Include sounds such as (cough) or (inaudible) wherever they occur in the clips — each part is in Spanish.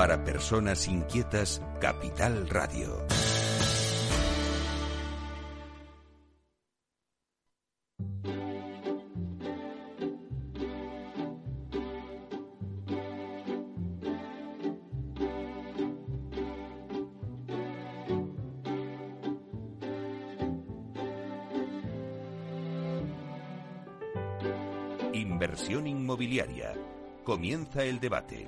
Para personas inquietas, Capital Radio. Inversión inmobiliaria. Comienza el debate.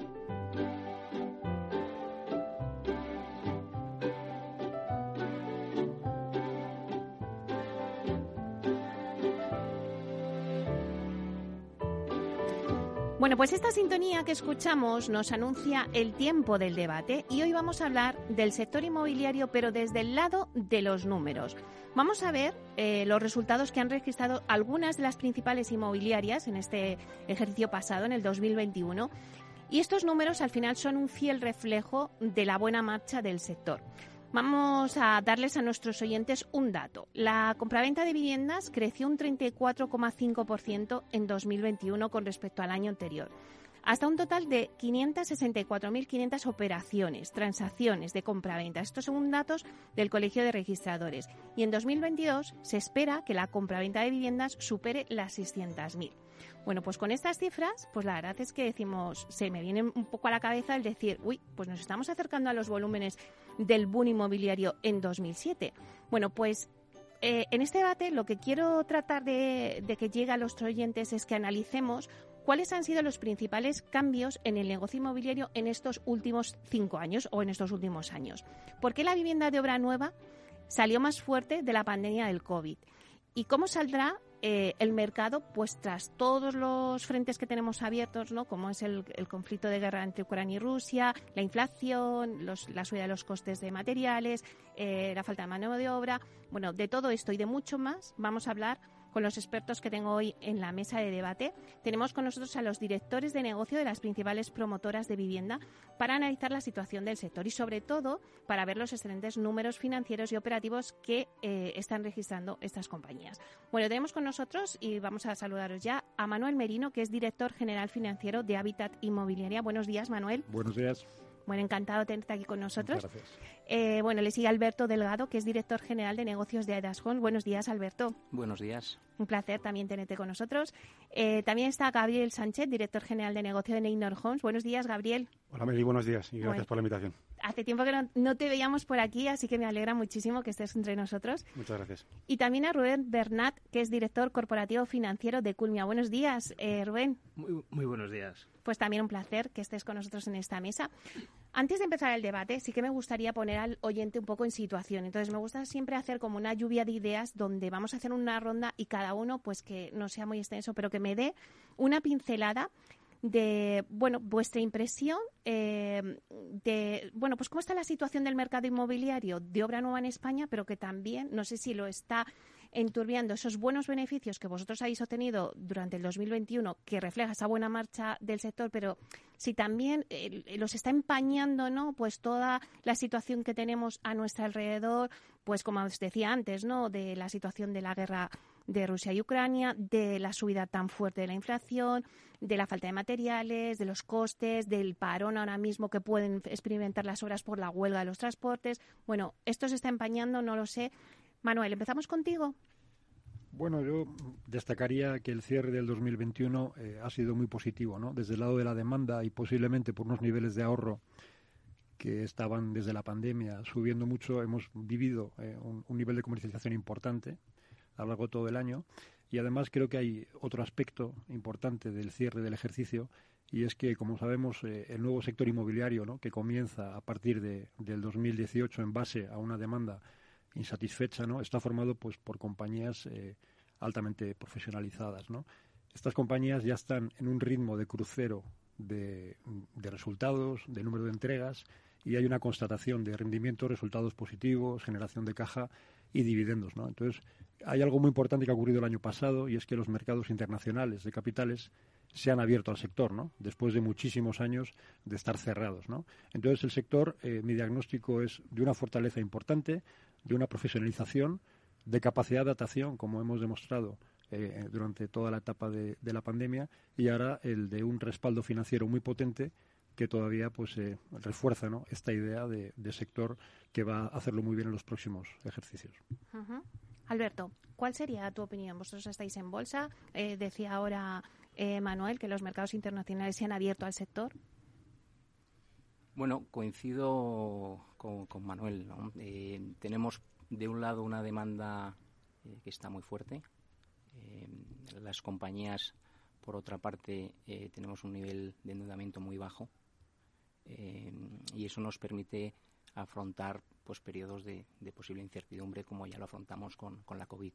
Bueno, pues esta sintonía que escuchamos nos anuncia el tiempo del debate y hoy vamos a hablar del sector inmobiliario, pero desde el lado de los números. Vamos a ver eh, los resultados que han registrado algunas de las principales inmobiliarias en este ejercicio pasado, en el 2021. Y estos números al final son un fiel reflejo de la buena marcha del sector. Vamos a darles a nuestros oyentes un dato. La compraventa de viviendas creció un 34,5% en 2021 con respecto al año anterior hasta un total de 564.500 operaciones, transacciones de compraventa. Estos son datos del Colegio de Registradores. Y en 2022 se espera que la compraventa de viviendas supere las 600.000. Bueno, pues con estas cifras, pues la verdad es que decimos, se me viene un poco a la cabeza el decir, uy, pues nos estamos acercando a los volúmenes del boom inmobiliario en 2007. Bueno, pues eh, en este debate lo que quiero tratar de, de que llegue a los oyentes es que analicemos ¿Cuáles han sido los principales cambios en el negocio inmobiliario en estos últimos cinco años o en estos últimos años? ¿Por qué la vivienda de obra nueva salió más fuerte de la pandemia del COVID? ¿Y cómo saldrá eh, el mercado, pues tras todos los frentes que tenemos abiertos, ¿no? como es el, conflicto de guerra entre Ucrania y Rusia, la inflación, la subida de los costes de materiales, eh, la falta de mano de obra, bueno, de todo esto y de mucho más vamos a hablar con los expertos que tengo hoy en la mesa de debate. Tenemos con nosotros a los directores de negocio de las principales promotoras de vivienda para analizar la situación del sector y sobre todo para ver los excelentes números financieros y operativos que eh, están registrando estas compañías. Bueno, tenemos con nosotros y vamos a saludaros ya a Manuel Merino, que es director general financiero de Habitat Inmobiliaria. Buenos días, Manuel. Buenos días. Bueno, encantado de tenerte aquí con nosotros. Gracias. Eh, bueno, le sigue Alberto Delgado, que es director general de negocios de Home. Buenos días, Alberto. Buenos días. Un placer también tenerte con nosotros. Eh, también está Gabriel Sánchez, director general de negocio de Neynor Homes. Buenos días, Gabriel. Hola, Meli, buenos días y gracias por la invitación. Hace tiempo que no, te veíamos por aquí, así que me alegra muchísimo que estés entre nosotros. Muchas gracias. Y también a Rubén Bernat, que es director corporativo financiero de Culmia. Buenos días, eh, Rubén. Muy, muy buenos días. Pues también un placer que estés con nosotros en esta mesa. Antes de empezar el debate, sí que me gustaría poner al oyente un poco en situación. Entonces, me gusta siempre hacer como una lluvia de ideas donde vamos a hacer una ronda y cada uno, pues que no sea muy extenso, pero que me dé una pincelada de bueno vuestra impresión eh, de bueno pues cómo está la situación del mercado inmobiliario de obra nueva en España pero que también no sé si lo está enturbiando esos buenos beneficios que vosotros habéis obtenido durante el 2021, que refleja esa buena marcha del sector, pero si también eh, los está empañando, ¿no? Pues toda la situación que tenemos a nuestro alrededor, pues como os decía antes, ¿no? De la situación de la guerra de Rusia y Ucrania, de la subida tan fuerte de la inflación, de la falta de materiales, de los costes, del parón ahora mismo que pueden experimentar las obras por la huelga de los transportes. Bueno, esto se está empañando, no lo sé. Manuel, empezamos contigo. Bueno, yo destacaría que el cierre del 2021 eh, ha sido muy positivo, ¿no? Desde el lado de la demanda y posiblemente por unos niveles de ahorro que estaban desde la pandemia subiendo mucho, hemos vivido eh, un, nivel de comercialización importante a lo largo de todo el año. Y además creo que hay otro aspecto importante del cierre del ejercicio y es que, como sabemos, eh, el nuevo sector inmobiliario, ¿no? que comienza a partir de, del 2018 en base a una demanda insatisfecha, ¿no? Está formado pues por compañías eh, altamente profesionalizadas, ¿no? Estas compañías ya están en un ritmo de crucero de, resultados, de número de entregas y hay una constatación de rendimiento, resultados positivos, generación de caja y dividendos. ¿no? Entonces, hay algo muy importante que ha ocurrido el año pasado y es que los mercados internacionales de capitales se han abierto al sector, ¿no? Después de muchísimos años de estar cerrados, ¿no? Entonces el sector, eh, mi diagnóstico es de una fortaleza importante, de una profesionalización, de capacidad de adaptación, como hemos demostrado eh, durante toda la etapa de, la pandemia, y ahora el de un respaldo financiero muy potente que todavía pues eh, refuerza ¿no? esta idea de, sector que va a hacerlo muy bien en los próximos ejercicios. Alberto, ¿cuál sería tu opinión? Vosotros estáis en bolsa, decía ahora eh, Manuel, que los mercados internacionales se han abierto al sector? Bueno, coincido con, Manuel. Eh, tenemos de un lado una demanda eh, que está muy fuerte. las compañías, por otra parte, tenemos un nivel de endeudamiento muy bajo y eso nos permite afrontar pues periodos de, posible incertidumbre como ya lo afrontamos con, la COVID.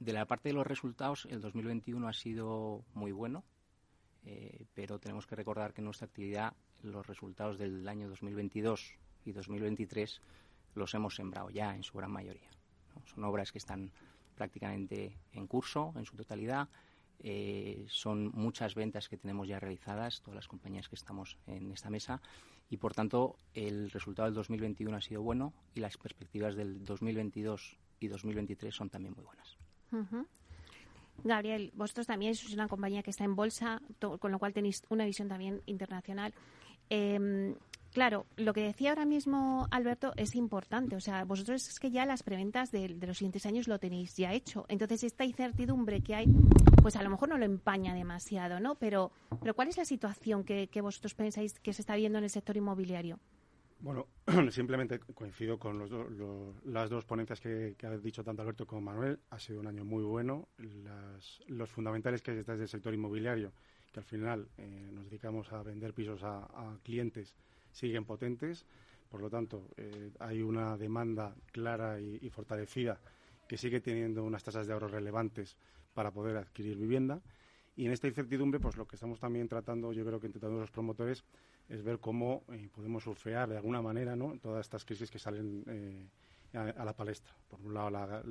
De la parte de los resultados, el 2021 ha sido muy bueno, eh, pero tenemos que recordar que nuestra actividad, los resultados del año 2022 y 2023 los hemos sembrado ya en su gran mayoría. Son obras que están prácticamente en curso en su totalidad. Eh, son muchas ventas que tenemos ya realizadas, todas las compañías que estamos en esta mesa, y por tanto el resultado del 2021 ha sido bueno y las perspectivas del 2022 y 2023 son también muy buenas. Gabriel, vosotros también sois una compañía que está en bolsa, con lo cual tenéis una visión también internacional. Em, claro, lo que decía ahora mismo Alberto es importante. O sea, vosotros es que ya las preventas de, los siguientes años lo tenéis ya hecho. Entonces, esta incertidumbre que hay, pues a lo mejor no lo empaña demasiado, ¿no? Pero, pero ¿cuál es la situación que vosotros pensáis que se está viendo en el sector inmobiliario? Bueno, (clears throat) simplemente coincido con los las dos ponencias que, que, ha dicho tanto Alberto como Manuel. Ha sido un año muy bueno. los fundamentales que hay detrás del sector inmobiliario, que al final eh, nos dedicamos a vender pisos a, clientes, siguen potentes. Por lo tanto, eh, hay una demanda clara y, fortalecida que sigue teniendo unas tasas de ahorro relevantes para poder adquirir vivienda. Y en esta incertidumbre, pues lo que estamos también tratando, yo creo que todos los promotores, es ver cómo eh, podemos surfear de alguna manera ¿no? todas estas crisis que salen eh, a, la palestra. Por un lado, la,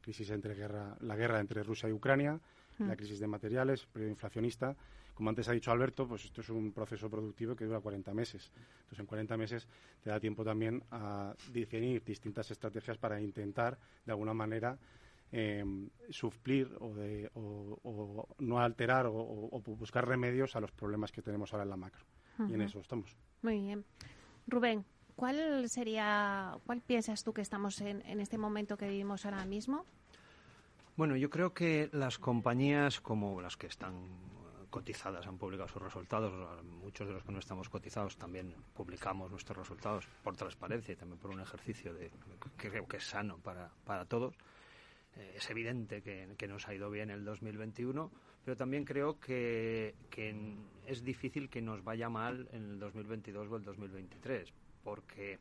crisis entre guerra, la guerra entre Rusia y Ucrania, la mm. crisis de materiales, periodo inflacionista. Como antes ha dicho Alberto, pues esto es un proceso productivo que dura 40 meses. Entonces, en 40 meses te da tiempo también a definir distintas estrategias para intentar, de alguna manera, eh, suplir o, de, o, no alterar o buscar remedios a los problemas que tenemos ahora en la macro y en eso estamos. Muy bien. Rubén, ¿cuál sería, cuál piensas tú que estamos en, en este momento que vivimos ahora mismo? Bueno, yo creo que las compañías como las que están cotizadas han publicado sus resultados. Muchos de los que no estamos cotizados también publicamos nuestros resultados por transparencia y también por un ejercicio de, que creo que es sano para, para todos. Eh, es evidente que, que, nos ha ido bien el 2021, pero también creo que, es difícil que nos vaya mal en el 2022 o el 2023, porque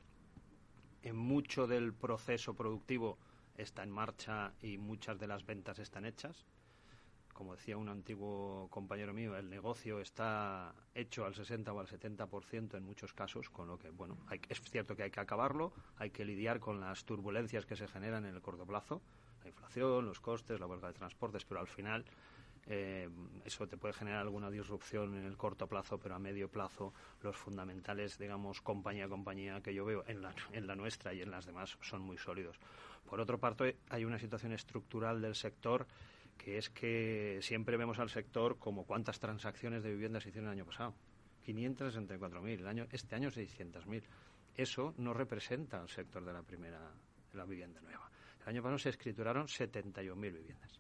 en mucho del proceso productivo está en marcha y muchas de las ventas están hechas. Como decía un antiguo compañero mío, el negocio está hecho al 60 o al 70% en muchos casos, con lo que, bueno, es cierto que hay que acabarlo, hay que lidiar con las turbulencias que se generan en el corto plazo, la inflación, los costes, la huelga de transportes, pero al final eh, eso te puede generar alguna disrupción en el corto plazo, pero a medio plazo los fundamentales, digamos, compañía a compañía que yo veo en la, en la nuestra y en las demás son muy sólidos. Por otro parte, hay una situación estructural del sector que es que siempre vemos al sector como cuántas transacciones de viviendas se hicieron el año pasado. 564.000, el año, este año 600.000. Eso no representa al sector de la primera, de la vivienda nueva. El año pasado se escrituraron 71.000 viviendas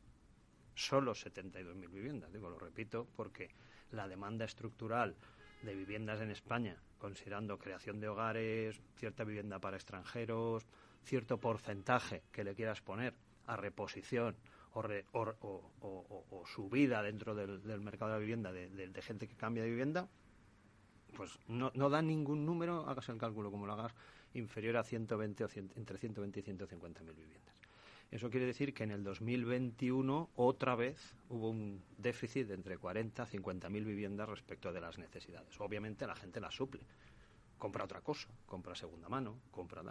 solo 72.000 viviendas. Digo, lo repito, porque la demanda estructural de viviendas en España, considerando creación de hogares, cierta vivienda para extranjeros, cierto porcentaje que le quieras poner a reposición o, o, subida dentro del, mercado de la vivienda de, gente que cambia de vivienda, pues no, no da ningún número, hagas el cálculo como lo hagas, inferior a 120 o entre 120 y 150 mil viviendas. Eso quiere decir que en el 2021 otra vez hubo un déficit de entre 40 y 50 mil viviendas respecto de las necesidades. Obviamente la gente las suple. compra otra cosa, compra segunda mano, compra...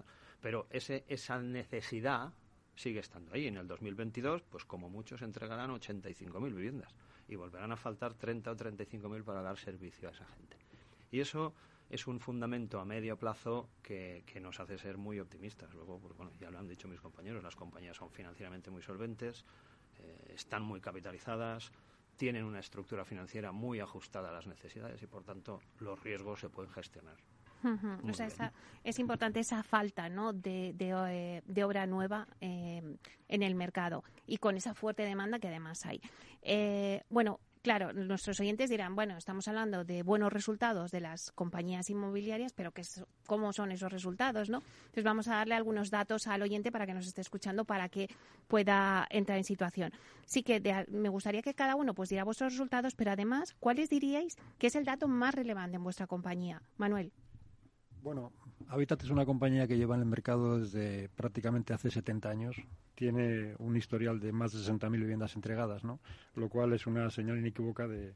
Pero ese, esa necesidad sigue estando ahí. En el 2022, pues como muchos entregarán 85.000 viviendas y volverán a faltar 30 o 35.000 para dar servicio a esa gente. Y eso es un fundamento a medio plazo que, nos hace ser muy optimistas. Luego, pues, bueno, ya lo han dicho mis compañeros, las compañías son financieramente muy solventes, eh, están muy capitalizadas, tienen una estructura financiera muy ajustada a las necesidades y, por tanto, los riesgos se pueden gestionar. O sea, es importante esa falta ¿no? de, de, eh, obra nueva eh, en el mercado y con esa fuerte demanda que además hay. bueno, Claro, nuestros oyentes dirán, bueno, estamos hablando de buenos resultados de las compañías inmobiliarias, pero ¿qué ¿cómo son esos resultados? ¿no? Entonces vamos a darle algunos datos al oyente para que nos esté escuchando, para que pueda entrar en situación. Sí que me gustaría que cada uno pues diera vuestros resultados, pero además, ¿cuáles diríais que es el dato más relevante en vuestra compañía? Manuel. Bueno, Habitat es una compañía que lleva en el mercado desde prácticamente hace 70 años. Tiene un historial de más de 60.000 viviendas entregadas, ¿no? Lo cual es una señal inequívoca de,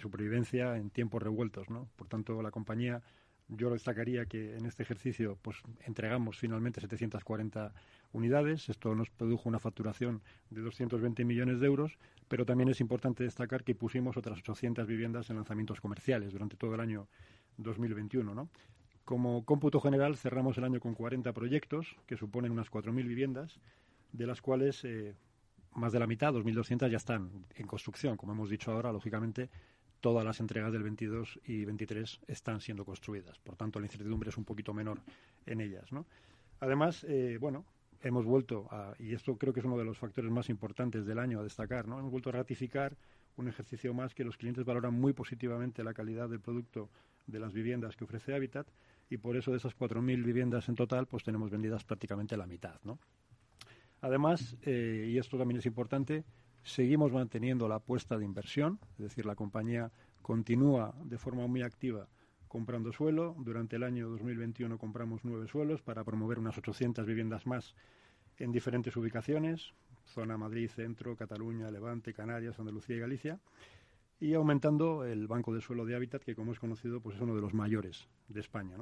supervivencia en tiempos revueltos, ¿no? Por tanto, la compañía, yo destacaría que en este ejercicio, pues entregamos finalmente 740 unidades. Esto nos produjo una facturación de 220 millones de euros, pero también es importante destacar que pusimos otras 800 viviendas en lanzamientos comerciales durante todo el año 2021, ¿no? Como cómputo general, cerramos el año con 40 proyectos, que suponen unas 4.000 viviendas, de las cuales eh, más de la mitad, 2.200, ya están en construcción. Como hemos dicho ahora, lógicamente, todas las entregas del 22 y 23 están siendo construidas. Por tanto, la incertidumbre es un poquito menor en ellas. Además, eh, bueno, hemos vuelto a, y esto creo que es uno de los factores más importantes del año a destacar. Hemos vuelto a ratificar un ejercicio más que los clientes valoran muy positivamente la calidad del producto de las viviendas que ofrece Habitat y por eso de esas 4.000 viviendas en total, pues tenemos vendidas prácticamente la mitad, ¿no? Además, eh, y esto también es importante, seguimos manteniendo la apuesta de inversión, es decir, la compañía continúa de forma muy activa comprando suelo. Durante el año 2021 compramos nueve suelos para promover unas 800 viviendas más en diferentes ubicaciones, zona Madrid, Centro, Cataluña, Levante, Canarias, Andalucía y Galicia y aumentando el banco de suelo de hábitat, que como es conocido, pues es uno de los mayores de España.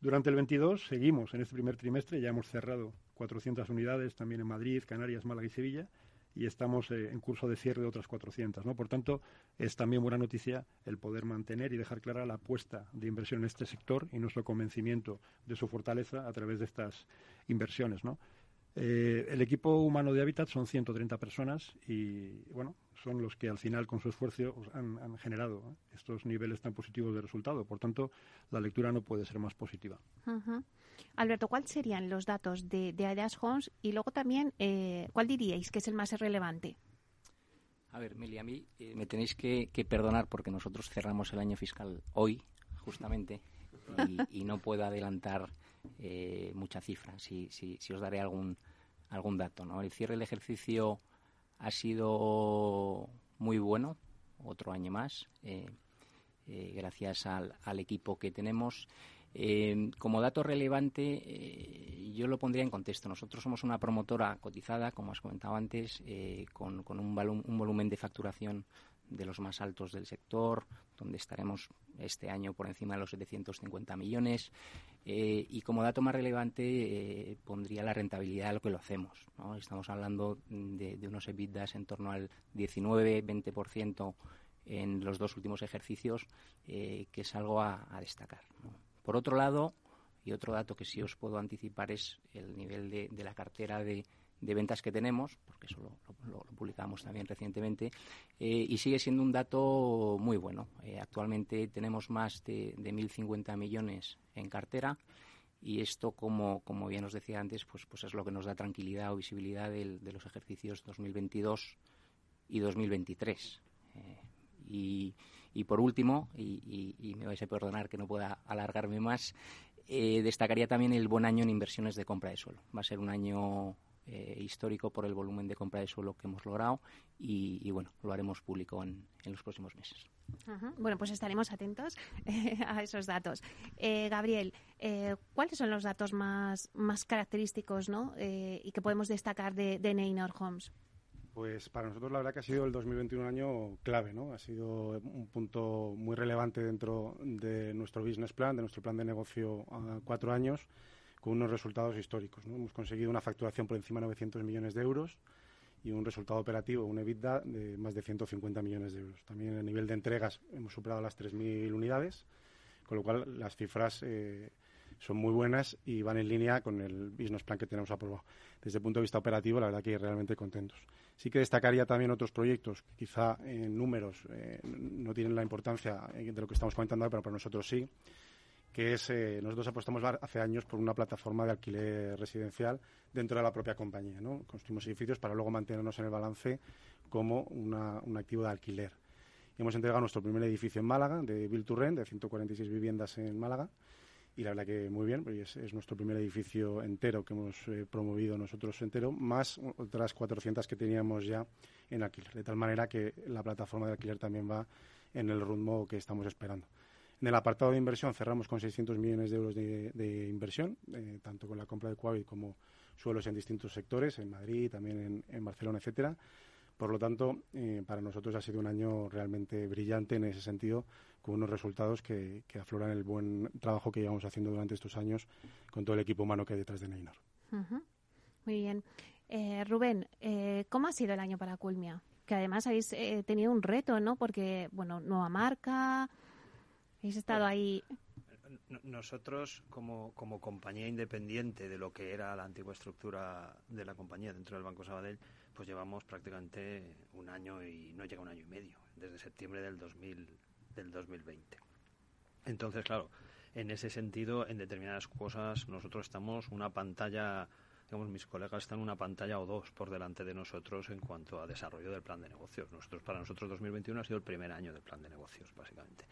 Durante el 22 seguimos en este primer trimestre, ya hemos cerrado 400 unidades también en Madrid, Canarias, Málaga y Sevilla, y estamos eh, en curso de cierre de otras 400. ¿no? Por tanto, es también buena noticia el poder mantener y dejar clara la apuesta de inversión en este sector y nuestro convencimiento de su fortaleza a través de estas inversiones. ¿no? Eh, el equipo humano de Habitat son 130 personas y, bueno, son los que al final con su esfuerzo han, generado estos niveles tan positivos de resultado. Por tanto, la lectura no puede ser más positiva. Alberto, ¿cuáles serían los datos de, de Homes? Y luego también, eh, ¿cuál diríais que es el más relevante? A ver, Meli, a mí eh, me tenéis que, perdonar porque nosotros cerramos el año fiscal hoy, justamente, y, no puedo adelantar eh, mucha cifra. Si, si, si os daré algún, algún dato. ¿no? El cierre del ejercicio ha sido muy bueno, otro año más, eh, eh, gracias al, al, equipo que tenemos. Eh, como dato relevante, yo lo pondría en contexto. Nosotros somos una promotora cotizada, como has comentado antes, con, con un, un, volumen de facturación de los más altos del sector, donde estaremos este año por encima de los 750 millones. Eh, y como dato más relevante eh, pondría la rentabilidad de lo que lo hacemos. Estamos hablando de, unos EBITDAs en torno al 19-20% en los dos últimos ejercicios, eh, que es algo a, destacar. Por otro lado, y otro dato que sí os puedo anticipar es el nivel de la cartera de, de ventas que tenemos, porque eso lo, publicamos también recientemente, eh, y sigue siendo un dato muy bueno. Eh, actualmente tenemos más de, de 1.050 millones en cartera y esto, como, como bien os decía antes, pues, pues es lo que nos da tranquilidad o visibilidad de los ejercicios 2022 y 2023. Eh, y, y, por último, y, y, me vais a perdonar que no pueda alargarme más, destacaría también el buen año en inversiones de compra de suelo. Va a ser un año eh, histórico por el volumen de compra de suelo que hemos logrado y, bueno, lo haremos público en, los próximos meses. Bueno, pues estaremos atentos eh, a esos datos. Eh, Gabriel, ¿cuáles son los datos más, más característicos ¿no? y que podemos destacar de, de Neynor Homes? Pues para nosotros la verdad que ha sido el 2021 un año clave, ¿no? Ha sido un punto muy relevante dentro de nuestro business plan, de nuestro plan de negocio a cuatro años, con unos resultados históricos. ¿no? Hemos conseguido una facturación por encima de 900 millones de euros y un resultado operativo, un EBITDA de más de 150 millones de euros. También a nivel de entregas hemos superado las 3.000 unidades, con lo cual las cifras eh, son muy buenas y van en línea con el business plan que tenemos aprobado. Desde el punto de vista operativo, la verdad que realmente contentos. Sí que destacaría también otros proyectos, quizá en números eh, no tienen la importancia de lo que estamos comentando pero para nosotros sí, que es, eh, nosotros apostamos hace años por una plataforma de alquiler residencial dentro de la propia compañía. ¿no? Construimos edificios para luego mantenernos en el balance como un activo de alquiler. Hemos entregado nuestro primer edificio en Málaga, de Build to Rent, de 146 viviendas en Málaga, y la verdad que muy bien, porque es, nuestro primer edificio entero que hemos eh, promovido nosotros entero, más otras 400 que teníamos ya en alquiler, de tal manera que la plataforma de alquiler también va en el ritmo que estamos esperando. En el apartado de inversión cerramos con 600 millones de euros de, inversión, eh, tanto con la compra de Coavit como suelos en distintos sectores, en Madrid, también en, Barcelona, etcétera. Por lo tanto, eh, para nosotros ha sido un año realmente brillante en ese sentido, con unos resultados que, afloran el buen trabajo que llevamos haciendo durante estos años con todo el equipo humano que hay detrás de Neynor. Muy bien. Eh, Rubén, eh, ¿cómo ha sido el año para Culmia? Que además habéis tenido un reto, ¿no? Porque, bueno, nueva marca, habéis estado ahí nosotros, como, como compañía independiente de lo que era la antigua estructura de la compañía dentro del Banco Sabadell, pues llevamos prácticamente un año y no llega un año y medio, desde septiembre del, 2000, del 2020. Entonces, claro, en ese sentido, en determinadas cosas, nosotros estamos una pantalla, digamos, mis colegas están una pantalla o dos por delante de nosotros en cuanto a desarrollo del plan de negocios. Nosotros, para nosotros, 2021 ha sido el primer año del plan de negocios, básicamente.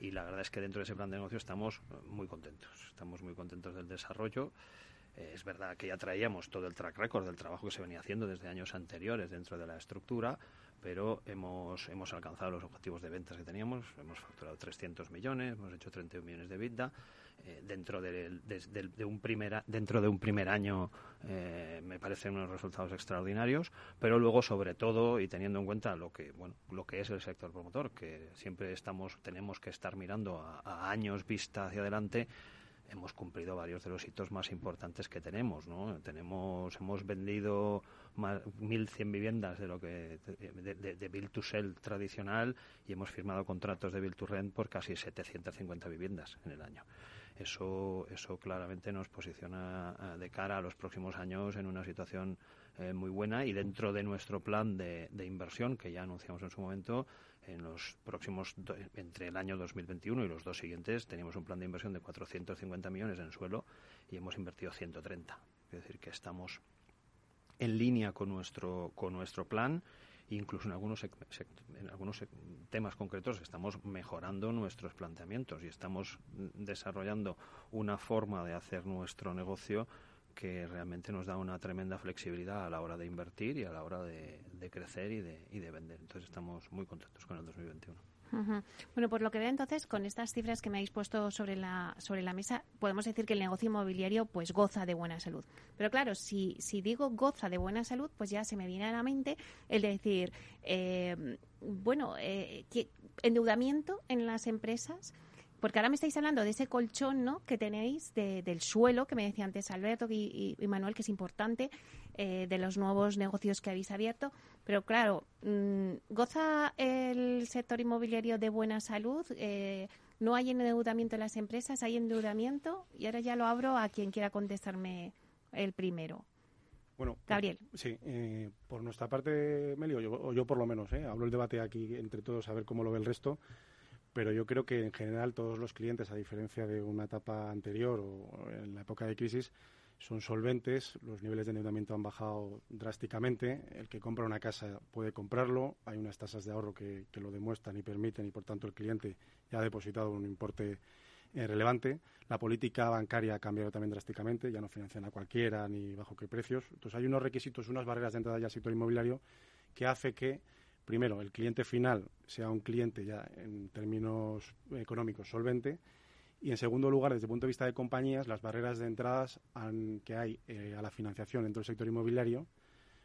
Y la verdad es que dentro de ese plan de negocios estamos muy contentos. Estamos muy contentos del desarrollo. Eh, es verdad que ya traíamos todo el track record del trabajo que se venía haciendo desde años anteriores dentro de la estructura, pero hemos, hemos alcanzado los objetivos de ventas que teníamos. Hemos facturado 300 millones, hemos hecho 31 millones de vida. Eh, dentro, de, un primer, dentro de un primer año eh, me parecen unos resultados extraordinarios, pero luego, sobre todo, y teniendo en cuenta lo que, bueno, lo que es el sector promotor, que siempre estamos, tenemos que estar mirando a años vista hacia adelante, hemos cumplido varios de los hitos más importantes que tenemos, ¿no? Tenemos, hemos vendido más 1.100 viviendas de lo que de, de, Build to Sell tradicional y hemos firmado contratos de Build to Rent por casi 750 viviendas en el año. Eso, eso claramente nos posiciona eh, de cara a los próximos años en una situación eh, muy buena y dentro de nuestro plan de, de inversión que ya anunciamos en su momento en los próximos, entre el año 2021 y los dos siguientes, teníamos un plan de inversión de 450 millones en suelo y hemos invertido 130. Es decir, que estamos en línea con nuestro, con nuestro plan incluso en algunos, en algunos temas concretos estamos mejorando nuestros planteamientos y estamos desarrollando una forma de hacer nuestro negocio que realmente nos da una tremenda flexibilidad a la hora de invertir y a la hora de, crecer y de, y de vender. Entonces estamos muy contentos con el 2021. Bueno, por lo que veo entonces, con estas cifras que me habéis puesto sobre la, sobre la mesa, podemos decir que el negocio inmobiliario pues goza de buena salud. Pero claro, si, si digo goza de buena salud, pues ya se me viene a la mente el de decir, eh, bueno, eh, endeudamiento en las empresas porque ahora me estáis hablando de ese colchón ¿no? que tenéis del suelo, que me decía antes Alberto y, Manuel, que es importante, eh, de los nuevos negocios que habéis abierto. Pero claro, mm, ¿goza el sector inmobiliario de buena salud? Eh, ¿No hay endeudamiento en las empresas? ¿Hay endeudamiento? Y ahora ya lo abro a quien quiera contestarme el primero. Bueno, Gabriel. sí, eh, por nuestra parte, Melio, o yo por lo menos, hablo el debate aquí entre todos a ver cómo lo ve el resto pero yo creo que en general todos los clientes, a diferencia de una etapa anterior o en la época de crisis, son solventes, los niveles de endeudamiento han bajado drásticamente, el que compra una casa puede comprarlo, hay unas tasas de ahorro que, lo demuestran y permiten y por tanto el cliente ya ha depositado un importe eh, relevante. La política bancaria ha cambiado también drásticamente, ya no financian a cualquiera ni bajo qué precios. Entonces hay unos requisitos, unas barreras de entrada ya al sector inmobiliario que hace que primero, el cliente final sea un cliente ya en términos económicos solvente y en segundo lugar, desde el punto de vista de compañías, las barreras de entradas que hay eh, a la financiación dentro del sector inmobiliario,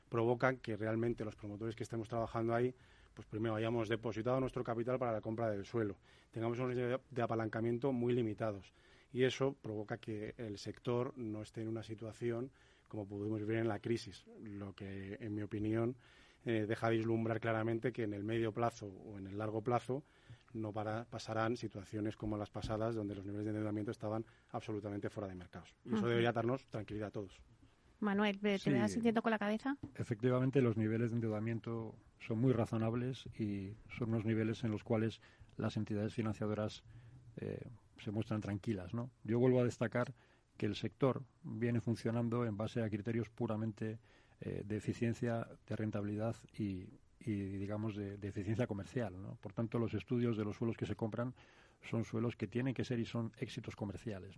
provocan que realmente los promotores que estemos trabajando ahí, pues primero hayamos depositado nuestro capital para la compra del suelo, tengamos unos de apalancamiento muy limitados. Y eso provoca que el sector no esté en una situación como pudimos ver en la crisis, lo que, en mi opinión, eh, deja vislumbrar claramente que en el medio plazo o en el largo plazo no pasarán situaciones como las pasadas, donde los niveles de endeudamiento estaban absolutamente fuera de mercados. Y eso debería darnos tranquilidad a todos. Manuel, ¿te sí. vas sintiendo con la cabeza? Efectivamente, los niveles de endeudamiento son muy razonables y son unos niveles en los cuales las entidades financiadoras eh, se muestran tranquilas. ¿no? Yo vuelvo a destacar que el sector viene funcionando en base a criterios puramente eh, de eficiencia, de rentabilidad y, digamos, de, eficiencia comercial. Por tanto, los estudios de los suelos que se compran son suelos que tienen que ser y son éxitos comerciales.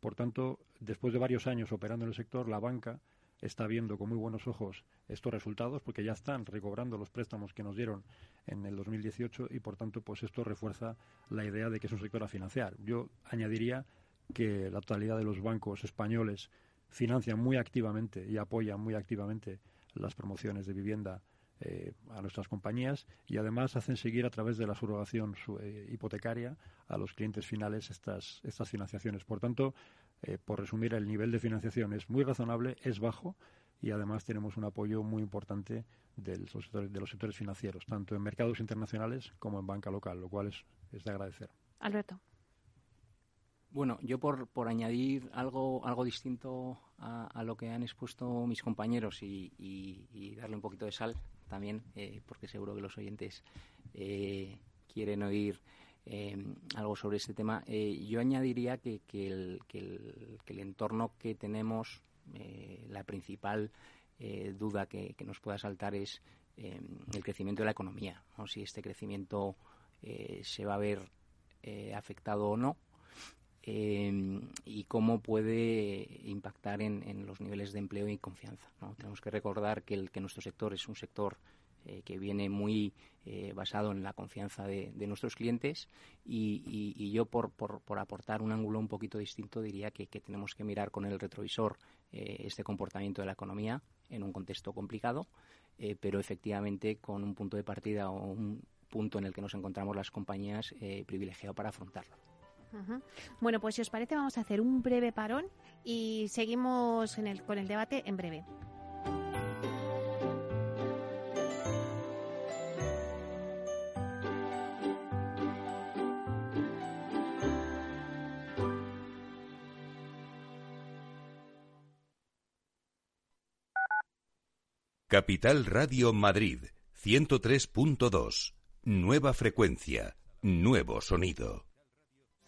Por tanto, después de varios años operando en el sector, la banca está viendo con muy buenos ojos estos resultados porque ya están recobrando los préstamos que nos dieron en el 2018 y por tanto pues esto refuerza la idea de que es un sector a financiar. Yo añadiría que la totalidad de los bancos españoles financian muy activamente y apoyan muy activamente las promociones de vivienda eh, a nuestras compañías y además hacen seguir a través de la subrogación eh, hipotecaria a los clientes finales estas, estas financiaciones. Por tanto, eh, por resumir, el nivel de financiación es muy razonable, es bajo y además tenemos un apoyo muy importante de los sectores, de los sectores financieros, tanto en mercados internacionales como en banca local, lo cual es, es de agradecer. Alberto. Bueno, yo por, por añadir algo, algo distinto a, lo que han expuesto mis compañeros y, darle un poquito de sal también, eh, porque seguro que los oyentes eh, quieren oír eh, algo sobre este tema, yo añadiría que, el, que, el, entorno que tenemos, la principal duda que, nos pueda saltar es el crecimiento de la economía, o si este crecimiento se va a ver afectado o no Em, y cómo puede impactar en, los niveles de empleo y confianza. Tenemos que recordar que, nuestro sector es un sector eh, que viene muy eh, basado en la confianza de, nuestros clientes y, yo por, por, aportar un ángulo un poquito distinto diría que, tenemos que mirar con el retrovisor eh, este comportamiento de la economía en un contexto complicado, pero efectivamente con un punto de partida o un punto en el que nos encontramos las compañías privilegiado para afrontarlo. Bueno, pues si os parece vamos a hacer un breve parón y seguimos con el debate en breve. Capital Radio Madrid 103.2. Nueva frecuencia, nuevo sonido.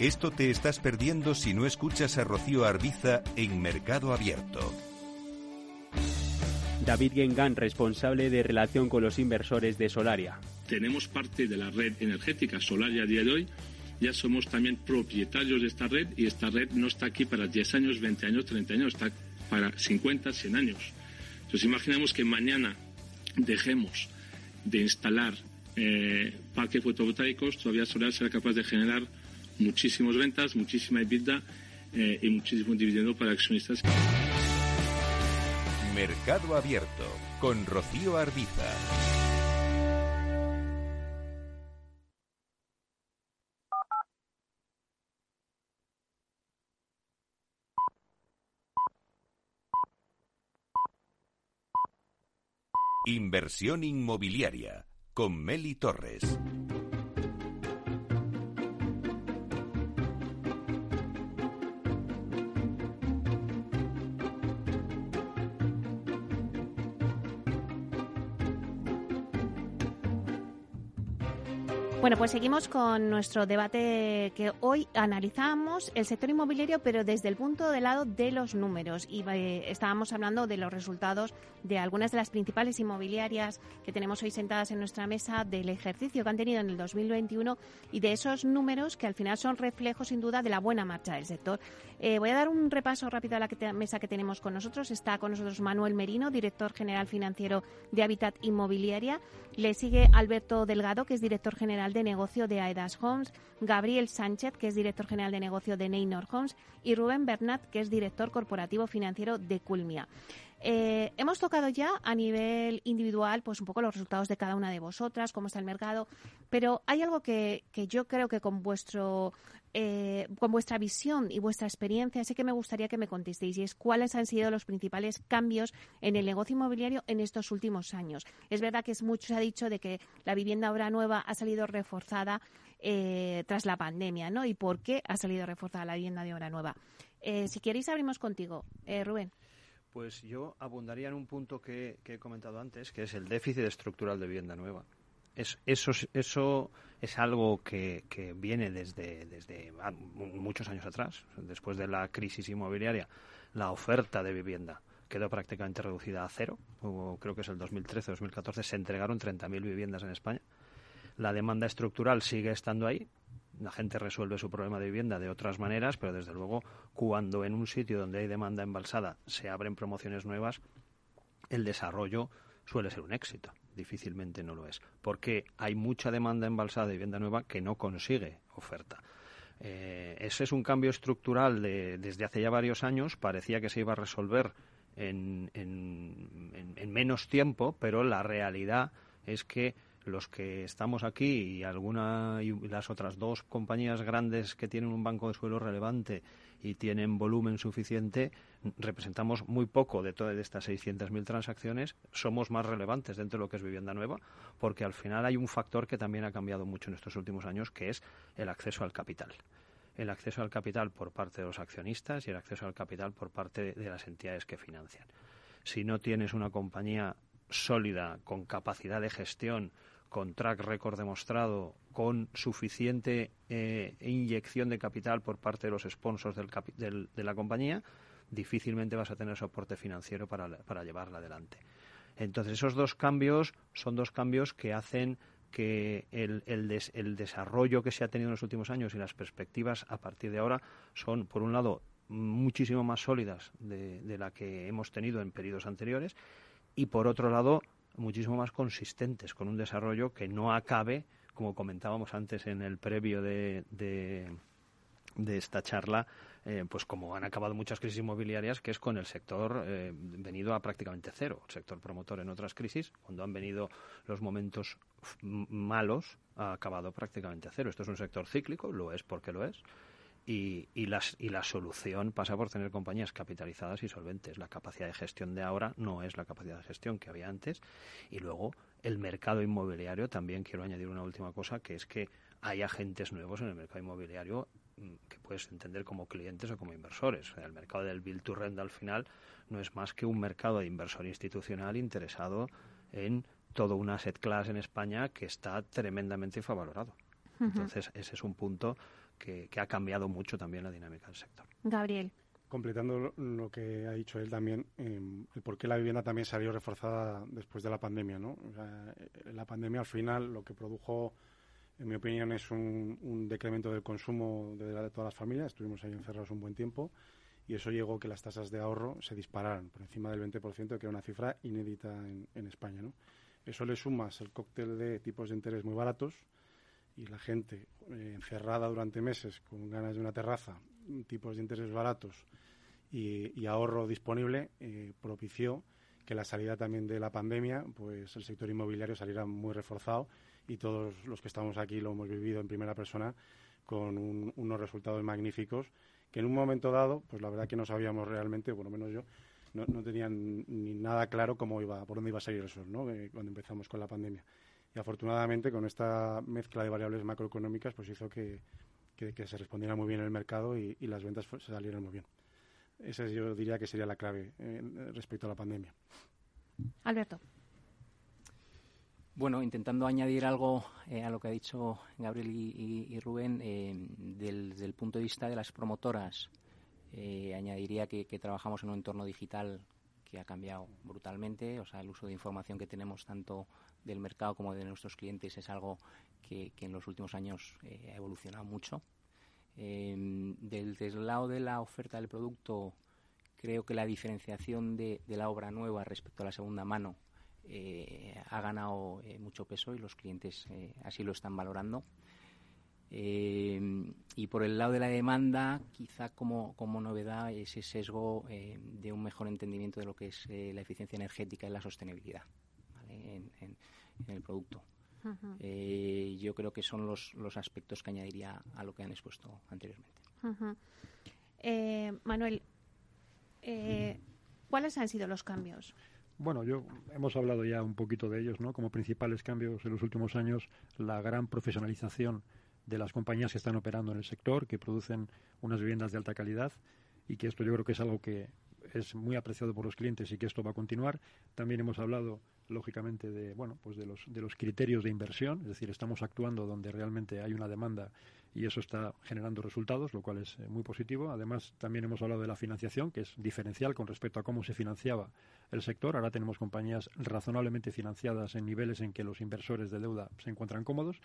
Esto te estás perdiendo si no escuchas a Rocío Arbiza en Mercado Abierto. David Gengan, responsable de relación con los inversores de Solaria. Tenemos parte de la red energética Solaria a día de hoy. Ya somos también propietarios de esta red y esta red no está aquí para 10 años, 20 años, 30 años, está para 50, 100 años. Entonces imaginemos que mañana dejemos de instalar eh, parques fotovoltaicos, todavía Solaria será capaz de generar muchísimas ventas, muchísima EBITDA eh, y muchísimo dividendo para accionistas. Mercado Abierto con Rocío Arbiza. Inversión inmobiliaria con Meli Torres. Pues seguimos con nuestro debate que hoy analizamos el sector inmobiliario, pero desde el punto de lado de los números. Y eh, estábamos hablando de los resultados de algunas de las principales inmobiliarias que tenemos hoy sentadas en nuestra mesa, del ejercicio que han tenido en el 2021 y de esos números que al final son reflejos, sin duda, de la buena marcha del sector. Eh, voy a dar un repaso rápido a la mesa que tenemos con nosotros. Está con nosotros Manuel Merino, director general financiero de Habitat Inmobiliaria. Le sigue Alberto Delgado, que es director general de negocio de Aedas Homes, Gabriel Sánchez, que es director general de negocio de Neynor Homes, y Rubén Bernat, que es director corporativo financiero de Culmia. Eh, hemos tocado ya a nivel individual, pues un poco los resultados de cada una de vosotras, cómo está el mercado, pero hay algo que, que yo creo que con vuestro eh, con vuestra visión y vuestra experiencia, sí que me gustaría que me contestéis y es cuáles han sido los principales cambios en el negocio inmobiliario en estos últimos años. Es verdad que es mucho se ha dicho de que la vivienda obra nueva ha salido reforzada eh, tras la pandemia, ¿no? ¿Y por qué ha salido reforzada la vivienda de obra nueva? Eh, si queréis, abrimos contigo, Rubén. Pues yo abundaría en un punto que, he comentado antes, que es el déficit estructural de vivienda nueva. Es, eso, eso es algo que, viene desde, desde muchos años atrás. Después de la crisis inmobiliaria, la oferta de vivienda quedó prácticamente reducida a cero. creo que es el 2013-2014, se entregaron 30.000 viviendas en España. La demanda estructural sigue estando ahí. La gente resuelve su problema de vivienda de otras maneras, pero desde luego cuando en un sitio donde hay demanda embalsada se abren promociones nuevas, el desarrollo suele ser un éxito difícilmente no lo es, porque hay mucha demanda embalsada de vivienda nueva que no consigue oferta. Eh, ese es un cambio estructural de, desde hace ya varios años. Parecía que se iba a resolver en, en menos tiempo, pero la realidad es que los que estamos aquí y alguna y las otras dos compañías grandes que tienen un banco de suelo relevante y tienen volumen suficiente, representamos muy poco de todas estas 600.000 transacciones, somos más relevantes dentro de lo que es vivienda nueva, porque al final hay un factor que también ha cambiado mucho en estos últimos años, que es el acceso al capital el acceso al capital por parte de los accionistas y el acceso al capital por parte de las entidades que financian. Si no tienes una compañía sólida, con capacidad de gestión, con track record demostrado, con suficiente eh, inyección de capital por parte de los sponsors del de la compañía, difícilmente vas a tener soporte financiero para, para llevarla adelante. Entonces, esos dos cambios son dos cambios que hacen que el, el, desarrollo que se ha tenido en los últimos años y las perspectivas a partir de ahora son, por un lado, muchísimo más sólidas de, de la que hemos tenido en periodos anteriores y, por otro lado, muchísimo más consistentes, con un desarrollo que no acabe, como comentábamos antes en el previo de, de, esta charla, eh, pues como han acabado muchas crisis inmobiliarias, que es con el sector eh, venido a prácticamente cero, el sector promotor en otras crisis, cuando han venido los momentos malos, ha acabado prácticamente a cero. Esto es un sector cíclico, lo es porque lo es, y, la solución pasa por tener compañías capitalizadas y solventes. La capacidad de gestión de ahora no es la capacidad de gestión que había antes. Y luego el mercado inmobiliario, también quiero añadir una última cosa, que es que hay agentes nuevos en el mercado inmobiliario que puedes entender como clientes o como inversores. el mercado del build to rent al final no es más que un mercado de inversor institucional interesado en todo un asset class en España que está tremendamente infravalorado. Entonces, ese es un punto que, ha cambiado mucho también la dinámica del sector. Gabriel. Completando lo que ha dicho él también, em, el por qué la vivienda también salió reforzada después de la pandemia. ¿no? Eh, la pandemia al final lo que produjo, en mi opinión, es un, decremento del consumo de, todas las familias. Estuvimos ahí encerrados un buen tiempo y eso llegó a que las tasas de ahorro se dispararan por encima del 20%, que era una cifra inédita en, España. Eso le sumas el cóctel de tipos de interés muy baratos, y la gente eh, encerrada durante meses con ganas de una terraza, tipos de intereses baratos y, ahorro disponible, eh, propició que la salida también de la pandemia, pues el sector inmobiliario saliera muy reforzado y todos los que estamos aquí lo hemos vivido en primera persona con unos resultados magníficos que en un momento dado, pues la verdad que no sabíamos realmente, por lo menos yo, no, no tenían ni nada claro cómo iba, por dónde iba a salir el sol, ¿no? Eh, cuando empezamos con la pandemia. Y afortunadamente, con esta mezcla de variables macroeconómicas, pues hizo que, que, se respondiera muy bien el mercado y, las ventas salieran muy bien. Esa yo diría que sería la clave eh, respecto a la pandemia. Alberto. Bueno, intentando añadir algo eh, a lo que ha dicho Gabriel y, Rubén, eh, del, desde el punto de vista de las promotoras, eh, añadiría que, trabajamos en un entorno digital que ha cambiado brutalmente, o sea, el uso de información que tenemos tanto del mercado como de nuestros clientes es algo que, en los últimos años ha evolucionado mucho. Del, desde lado de la oferta del producto, creo que la diferenciación de la obra nueva respecto a la segunda mano eh, ha ganado eh, mucho peso y los clientes eh, así lo están valorando. y por el lado de la demanda, quizá como, como novedad ese sesgo de un mejor entendimiento de lo que es la eficiencia energética y la sostenibilidad en, el producto. yo creo que son los, los aspectos que añadiría a lo que han expuesto anteriormente. Manuel, ¿cuáles han sido los cambios? Bueno, yo hemos hablado ya un poquito de ellos, ¿no? Como principales cambios en los últimos años, la gran profesionalización de las compañías que están operando en el sector, que producen unas viviendas de alta calidad y que esto yo creo que es algo que es muy apreciado por los clientes y que esto va a continuar. También hemos hablado, lógicamente, de bueno, pues de los de los criterios de inversión, es decir, estamos actuando donde realmente hay una demanda y eso está generando resultados, lo cual es eh, muy positivo. Además, también hemos hablado de la financiación, que es diferencial con respecto a cómo se financiaba el sector. Ahora tenemos compañías razonablemente financiadas en niveles en que los inversores de deuda se encuentran cómodos.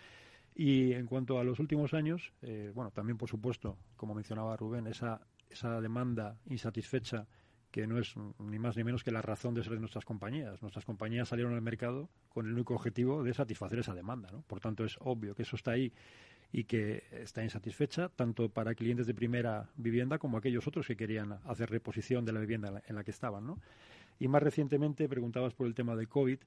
Y en cuanto a los últimos años, eh, bueno, también por supuesto, como mencionaba Rubén, esa, esa demanda insatisfecha que no es ni más ni menos que la razón de ser de nuestras compañías. Nuestras compañías salieron al mercado con el único objetivo de satisfacer esa demanda. ¿no? Por tanto, es obvio que eso está ahí y que está insatisfecha tanto para clientes de primera vivienda como aquellos otros que querían hacer reposición de la vivienda en la que estaban. ¿no? Y más recientemente preguntabas por el tema del COVID.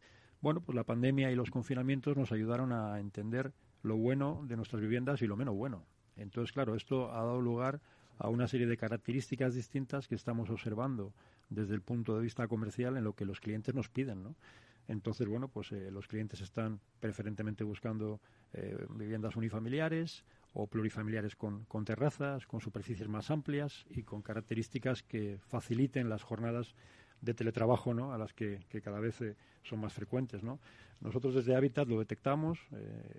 Bueno, pues la pandemia y los confinamientos nos ayudaron a entender lo bueno de nuestras viviendas y lo menos bueno. Entonces, claro, esto ha dado lugar a una serie de características distintas que estamos observando desde el punto de vista comercial en lo que los clientes nos piden, ¿no? Entonces, bueno, pues eh, los clientes están preferentemente buscando eh, viviendas unifamiliares o plurifamiliares con, con, terrazas, con superficies más amplias y con características que faciliten las jornadas de teletrabajo, ¿no? A las que, cada vez eh, son más frecuentes, ¿no? Nosotros desde Habitat lo detectamos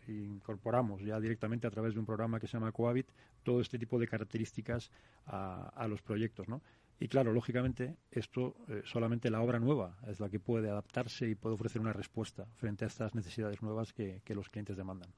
e incorporamos ya directamente a través de un programa que se llama Cohabit todo este tipo de características a, a los proyectos, ¿no? Y claro, lógicamente, esto eh, solamente la obra nueva es la que puede adaptarse y puede ofrecer una respuesta frente a estas necesidades nuevas que, los clientes demandan.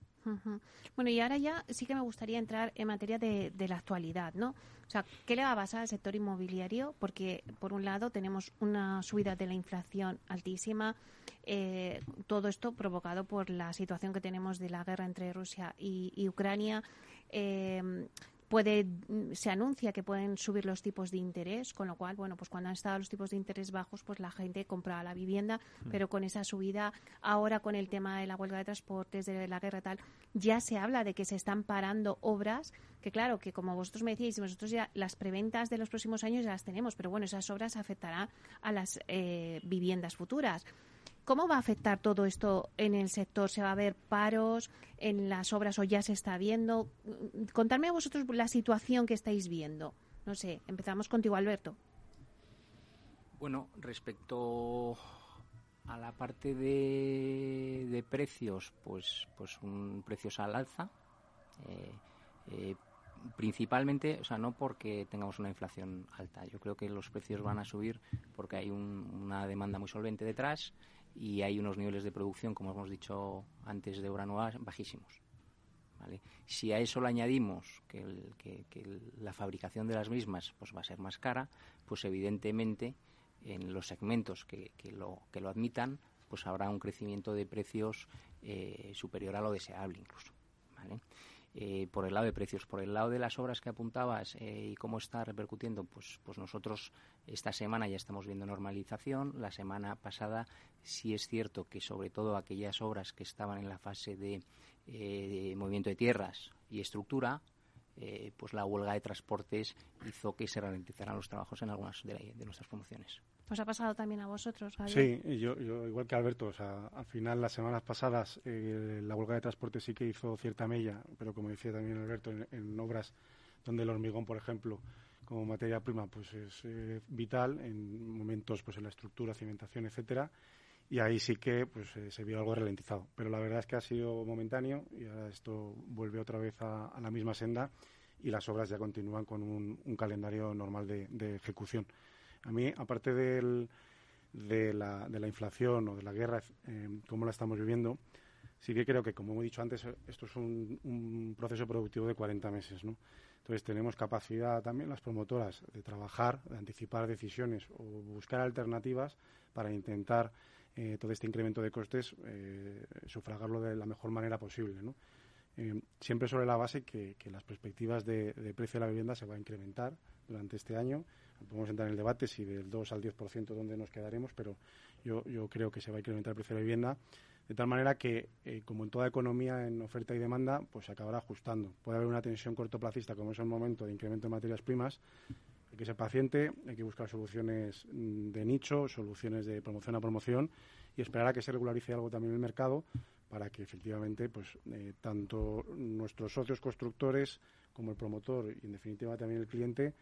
Bueno, y ahora ya sí que me gustaría entrar en materia de, la actualidad, ¿no? O sea, ¿qué le va a pasar al sector inmobiliario? Porque, por un lado, tenemos una subida de la inflación altísima, eh, todo esto provocado por la situación que tenemos de la guerra entre Rusia y, y Ucrania. Eh, puede mm, se anuncia que pueden subir los tipos de interés, con lo cual, bueno, pues cuando han estado los tipos de interés bajos, pues la gente compraba la vivienda, mm. pero con esa subida, ahora con el tema de la huelga de transportes, de la guerra tal, ya se habla de que se están parando obras, que claro, que como vosotros me decíais, nosotros ya las preventas de los próximos años ya las tenemos, pero bueno, esas obras afectarán a las eh, viviendas futuras. ¿Cómo va a afectar todo esto en el sector? ¿Se va a ver paros en las obras o ya se está viendo? Contadme a vosotros la situación que estáis viendo. No sé, empezamos contigo, Alberto. Bueno, respecto a la parte de, precios, pues, pues un precios al alza. Eh, eh, principalmente, o sea, no porque tengamos una inflación alta. Yo creo que los precios van a subir porque hay una demanda muy solvente detrás y hay unos niveles de producción, como hemos dicho antes, de nueva bajísimos. ¿vale? Si a eso le añadimos que, la fabricación de las mismas pues va a ser más cara, pues evidentemente en los segmentos que, lo, que lo admitan, pues habrá un crecimiento de precios eh, superior a lo deseable incluso. ¿vale? Eh, por el lado de precios. Por el lado de las obras que apuntabas eh, y cómo está repercutiendo, pues, pues nosotros esta semana ya estamos viendo normalización. La semana pasada sí es cierto que sobre todo aquellas obras que estaban en la fase de, eh, movimiento de tierras y estructura, pues la huelga de transportes hizo que se ralentizaran los trabajos en algunas de, nuestras promociones. Pues ha pasado también a vosotros, Sí, yo, yo, igual que Alberto, o sea, al final las semanas pasadas eh, la huelga de transporte sí que hizo cierta mella, pero como decía también Alberto, en, obras donde el hormigón, por ejemplo, como materia prima, pues es eh, vital en momentos, pues en la estructura, cimentación, etcétera, y ahí sí que pues eh, se vio algo ralentizado. Pero la verdad es que ha sido momentáneo y ahora esto vuelve otra vez a, la misma senda y las obras ya continúan con un, calendario normal de ejecución. A mí, aparte de, la, de la inflación o de la guerra, eh, como la estamos viviendo, sí que creo que, como hemos dicho antes, esto es un, proceso productivo de 40 meses, ¿no? Entonces tenemos capacidad también las promotoras de trabajar, de anticipar decisiones o buscar alternativas para intentar eh, todo este incremento de costes eh, sufragarlo de la mejor manera posible. Eh, siempre sobre la base que, las perspectivas de, precio de la vivienda se va a incrementar durante este año. Podemos entrar en el debate si del 2 al 10% dónde nos quedaremos, pero yo creo que se va a incrementar el precio de la vivienda de tal manera que, eh, como en toda economía, en oferta y demanda, pues se acabará ajustando. Puede haber una tensión cortoplacista, como es el momento de incremento de materias primas, hay que ser paciente, hay que buscar soluciones mm, de nicho, soluciones de promoción a promoción y esperar a que se regularice algo también en el mercado para que efectivamente pues eh, tanto nuestros socios constructores como el promotor y en definitiva también el cliente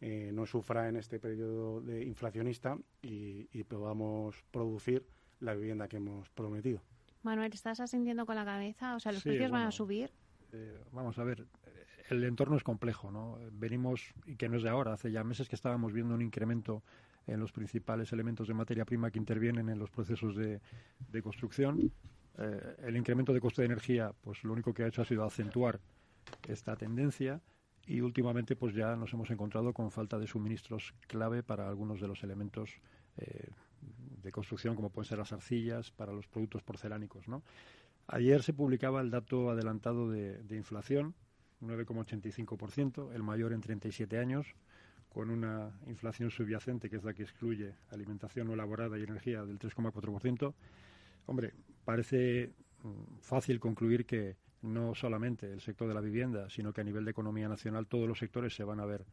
eh, no sufra en este periodo de inflacionista y, podamos producir la vivienda que hemos prometido. Manuel, ¿estás asintiendo con la cabeza? O sea, ¿los precios van a subir? Eh, vamos a ver, el entorno es complejo, ¿no? Venimos, y que no es de ahora, hace ya meses que estábamos viendo un incremento en los principales elementos de materia prima que intervienen en los procesos de, construcción. Eh, el incremento de coste de energía, pues lo único que ha hecho ha sido acentuar esta tendencia y últimamente pues ya nos hemos encontrado con falta de suministros clave para algunos de los elementos eh, de construcción como pueden ser las arcillas para los productos porcelánicos ¿no? ayer se publicaba el dato adelantado de, inflación 9,85% el mayor en 37 años con una inflación subyacente que es la que excluye alimentación no elaborada y energía del 3,4%. Hombre, parece mm, fácil concluir que no solamente el sector de la vivienda, sino que a nivel de economía nacional todos los sectores se van a ver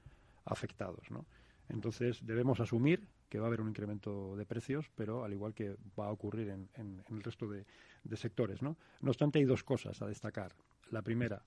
afectados. ¿no? Entonces debemos asumir que va a haber un incremento de precios, pero al igual que va a ocurrir en, el resto de, sectores. ¿no? no obstante, hay dos cosas a destacar. La primera,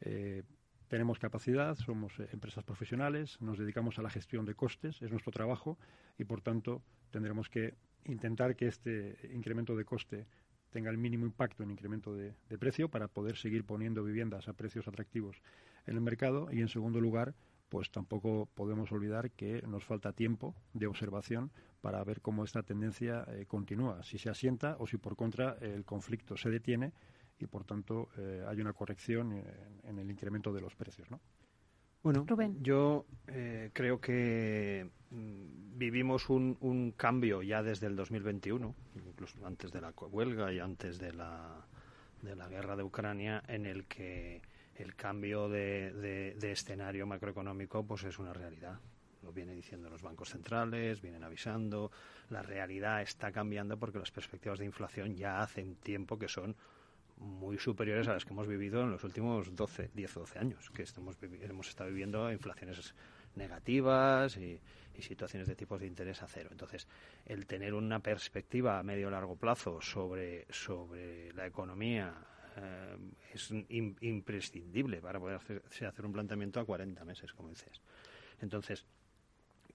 eh, tenemos capacidad, somos eh, empresas profesionales, nos dedicamos a la gestión de costes, es nuestro trabajo y, por tanto, tendremos que intentar que este incremento de coste tenga el mínimo impacto en incremento de, precio para poder seguir poniendo viviendas a precios atractivos en el mercado y en segundo lugar pues tampoco podemos olvidar que nos falta tiempo de observación para ver cómo esta tendencia eh, continúa, si se asienta o si por contra el conflicto se detiene y por tanto eh, hay una corrección en, en, el incremento de los precios, ¿no? Bueno, yo eh, creo que mm, vivimos un, cambio ya desde el 2021, incluso antes de la huelga y antes de la, de la guerra de Ucrania, en el que el cambio de, escenario macroeconómico pues es una realidad. Lo vienen diciendo los bancos centrales, vienen avisando. La realidad está cambiando porque las perspectivas de inflación ya hacen tiempo que son muy superiores a las que hemos vivido en los últimos 12, 10 o 12 años, que estamos, hemos estado viviendo inflaciones negativas y, situaciones de tipos de interés a cero. Entonces, el tener una perspectiva a medio largo plazo sobre, sobre la economía eh, es imprescindible para poder hacer, hacer un planteamiento a 40 meses, como dices. Entonces,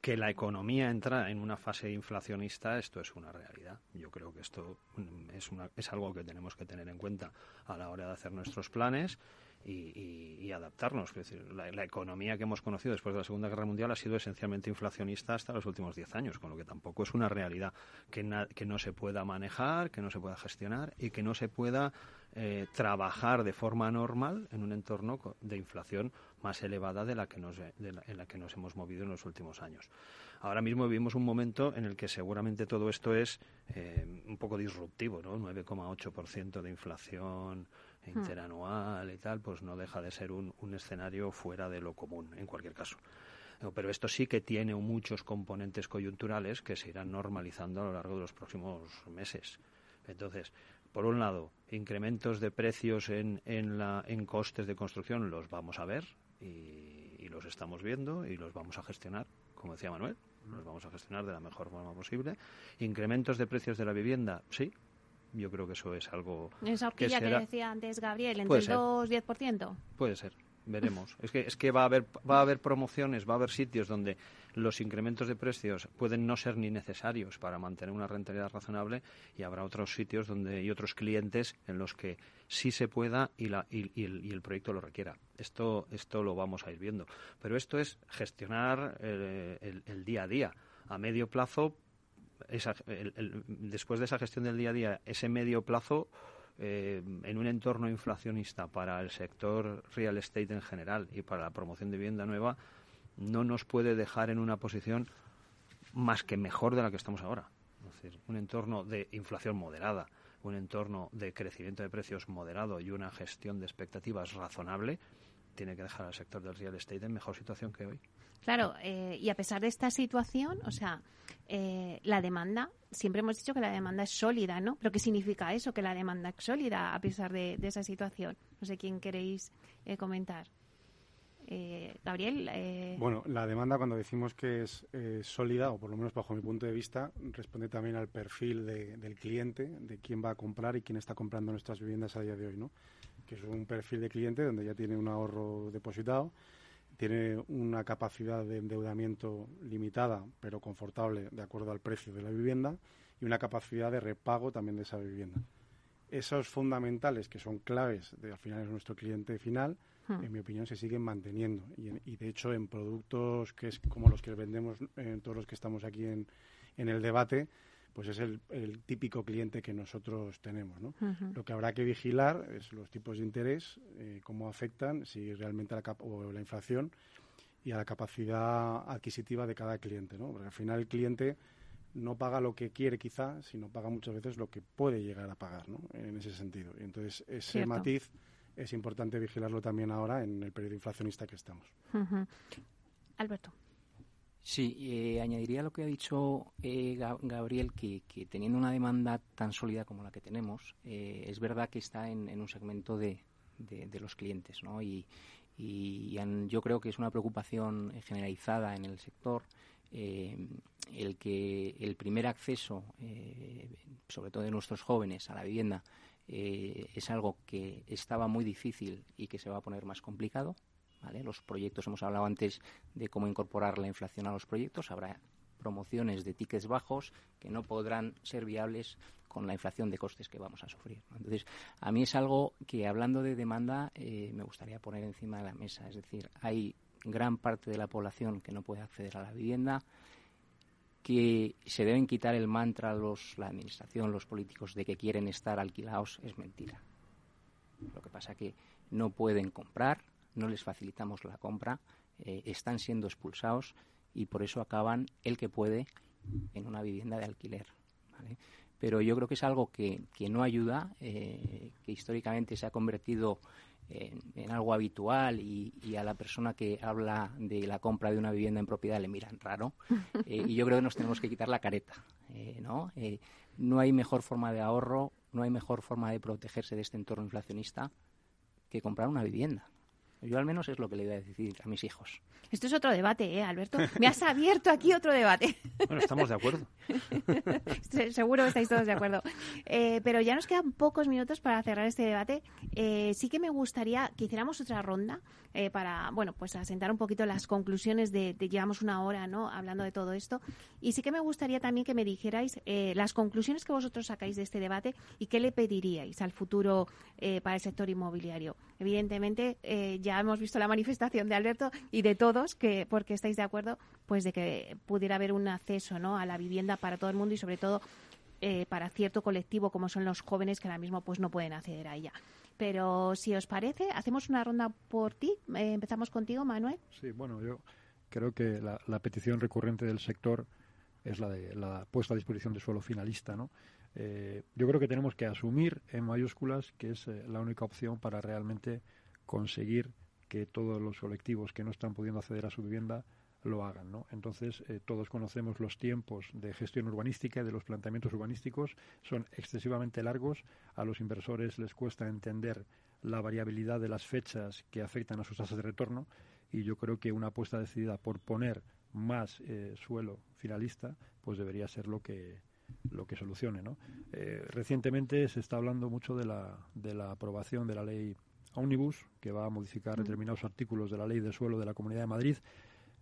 que la economía entra en una fase inflacionista, esto es una realidad. Yo creo que esto mm, es, una, es algo que tenemos que tener en cuenta a la hora de hacer nuestros planes y, adaptarnos. Es decir, la, economía que hemos conocido después de la Segunda Guerra Mundial ha sido esencialmente inflacionista hasta los últimos diez años, con lo que tampoco es una realidad que, no se pueda manejar, que no se pueda gestionar y que no se pueda eh, trabajar de forma normal en un entorno de inflación más elevada de la que nos, en la que nos hemos movido en los últimos años. Ahora mismo vivimos un momento en el que seguramente todo esto es eh, un poco disruptivo, ¿no? 9,8% de inflación. Interanual y tal, pues no deja de ser un, escenario fuera de lo común, en cualquier caso. Pero esto sí que tiene muchos componentes coyunturales que se irán normalizando a lo largo de los próximos meses. Entonces, por un lado, incrementos de precios en, en, la, en costes de construcción los vamos a ver y, y, los estamos viendo y los vamos a gestionar, como decía Manuel, los vamos a gestionar de la mejor forma posible. Incrementos de precios de la vivienda, sí. Yo creo que eso es algo Esa que horquilla que, será- decía antes Gabriel, entre el ser. 2 y 10%. Puede ser, veremos. Es que, es que va a haber va a haber promociones, va a haber sitios donde los incrementos de precios pueden no ser ni necesarios para mantener una rentabilidad razonable y habrá otros sitios donde y otros clientes en los que sí se pueda y, la, y, y el, y el proyecto lo requiera. Esto esto lo vamos a ir viendo. Pero esto es gestionar eh, el, el día a día. A medio plazo, esa- el- después de esa gestión del día a día, ese medio plazo eh, en un entorno inflacionista para el sector real estate en general y para la promoción de vivienda nueva no nos puede dejar en una posición más que mejor de la que estamos ahora. Es decir, un entorno de inflación moderada, un entorno de crecimiento de precios moderado y una gestión de expectativas razonable tiene que dejar al sector del real estate en mejor situación que hoy. Claro, eh, y a pesar de esta situación, o sea, eh, la demanda, siempre hemos dicho que la demanda es sólida, ¿no? Pero ¿qué significa eso, que la demanda es sólida a pesar de, de esa situación? No sé quién queréis eh, comentar. Eh, Gabriel, eh, Bueno, la demanda cuando decimos que es eh, sólida, o por lo menos bajo mi punto de vista, responde también al perfil de- del cliente, de quién va a comprar y quién está comprando nuestras viviendas a día de hoy, ¿no? Que es un perfil de cliente donde ya tiene un ahorro depositado, tiene una capacidad de endeudamiento limitada, pero confortable de acuerdo al precio de la vivienda, y una capacidad de repago también de esa vivienda. Esos fundamentales que son claves, de, al final es nuestro cliente final, Hmm. en mi opinión, se siguen manteniendo. Y, en- y de hecho, en productos que es como los que vendemos, en todos los que estamos aquí en, en el debate, pues es el, el típico cliente que nosotros tenemos. ¿no? Lo que habrá que vigilar es los tipos de interés, eh, cómo afectan, si realmente la, cap- o la inflación y a la capacidad adquisitiva de cada cliente. ¿no? Porque al final el cliente no paga lo que quiere quizá, sino paga muchas veces lo que puede llegar a pagar, ¿no? En ese sentido. Y entonces ese Cierto. matiz es importante vigilarlo también ahora en el periodo inflacionista que estamos. Alberto. Sí, eh, añadiría lo que ha dicho eh, Ga- Gabriel, que, teniendo una demanda tan sólida como la que tenemos, eh, es verdad que está en, un segmento de, de- los clientes, ¿no? Y, y yo creo que es una preocupación generalizada en el sector eh, el que el primer acceso, eh, sobre todo de nuestros jóvenes, a la vivienda es algo que estaba muy difícil y que se va a poner más complicado. Los proyectos, hemos hablado antes de cómo incorporar la inflación a los proyectos. Habrá promociones de tickets bajos que no podrán ser viables con la inflación de costes que vamos a sufrir. Entonces, a mí es algo que, hablando de demanda, eh, me gustaría poner encima de la mesa. Es decir, hay gran parte de la población que no puede acceder a la vivienda, que se deben quitar el mantra los, la administración, los políticos, de que quieren estar alquilados, es mentira. Lo que pasa que no pueden comprar, no les facilitamos la compra, eh, están siendo expulsados y por eso acaban el que puede en una vivienda de alquiler. ¿vale? Pero yo creo que es algo que, que no ayuda, eh, que históricamente se ha convertido en, en algo habitual y, y a la persona que habla de la compra de una vivienda en propiedad le miran raro. (laughs) Eh, y yo creo que nos tenemos que quitar la careta. eh, ¿no? Eh, no hay mejor forma de ahorro, no hay mejor forma de protegerse de este entorno inflacionista que comprar una vivienda. Yo al menos es lo que le voy a decir a mis hijos. Esto es otro debate, ¿eh, Alberto? Me has abierto aquí otro debate. Bueno, estamos de acuerdo. (laughs) Se- Seguro que estáis todos de acuerdo. Eh, pero ya nos quedan pocos minutos para cerrar este debate. Eh, sí que me gustaría que hiciéramos otra ronda eh, para, bueno, pues asentar un poquito las conclusiones de, de llevamos una hora, ¿no? Hablando de todo esto. Y sí que me gustaría también que me dijerais eh, las conclusiones que vosotros sacáis de este debate y qué le pediríais al futuro eh, para el sector inmobiliario. Evidentemente, eh, ya hemos visto la manifestación de Alberto y de todos, que porque estáis de acuerdo, pues de que pudiera haber un acceso, ¿no? A la vivienda para todo el mundo y sobre todo eh, para cierto colectivo como son los jóvenes que ahora mismo pues no pueden acceder a ella. Pero si os parece, hacemos una ronda por ti. Eh, empezamos contigo, Manuel. Sí, bueno, yo creo que la, la petición recurrente del sector es la de la puesta a disposición de suelo finalista, ¿no? Eh, yo creo que tenemos que asumir en mayúsculas que es eh, la única opción para realmente conseguir que todos los colectivos que no están pudiendo acceder a su vivienda lo hagan, ¿no? Entonces, eh, todos conocemos los tiempos de gestión urbanística y de los planteamientos urbanísticos, son excesivamente largos, a los inversores les cuesta entender la variabilidad de las fechas que afectan a sus tasas de retorno y yo creo que una apuesta decidida por poner más eh, suelo finalista, pues debería ser lo que lo que solucione. ¿no? Eh, recientemente se está hablando mucho de la, de la aprobación de la ley Omnibus, que va a modificar mm. determinados artículos de la ley de suelo de la Comunidad de Madrid.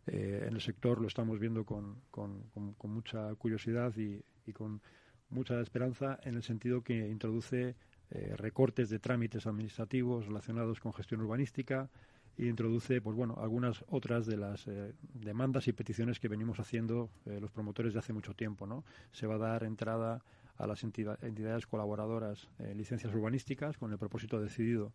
Eh, en el sector lo estamos viendo con, con, mucha curiosidad y, y, con mucha esperanza en el sentido que introduce eh, recortes de trámites administrativos relacionados con gestión urbanística e introduce pues bueno algunas otras de las eh, demandas y peticiones que venimos haciendo los promotores de hace mucho tiempo no se va a dar entrada a las entidades colaboradoras en licencias urbanísticas con el propósito decidido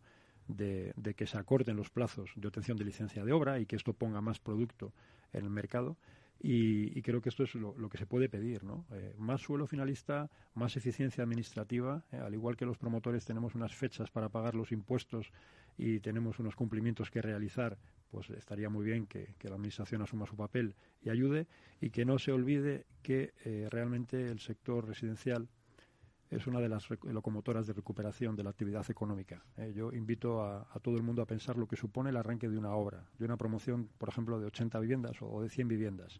de, que se acorten los plazos de obtención de licencia de obra y que esto ponga más producto en el mercado. Y, creo que esto es lo, que se puede pedir, ¿no? Eh, más suelo finalista, más eficiencia administrativa, eh, al igual que los promotores tenemos unas fechas para pagar los impuestos y tenemos unos cumplimientos que realizar, pues estaría muy bien que, la Administración asuma su papel y ayude y que no se olvide que eh, realmente el sector residencial es una de las locomotoras de recuperación de la actividad económica. Eh, yo invito a, todo el mundo a pensar lo que supone el arranque de una obra, de una promoción, por ejemplo, de 80 viviendas o de 100 viviendas.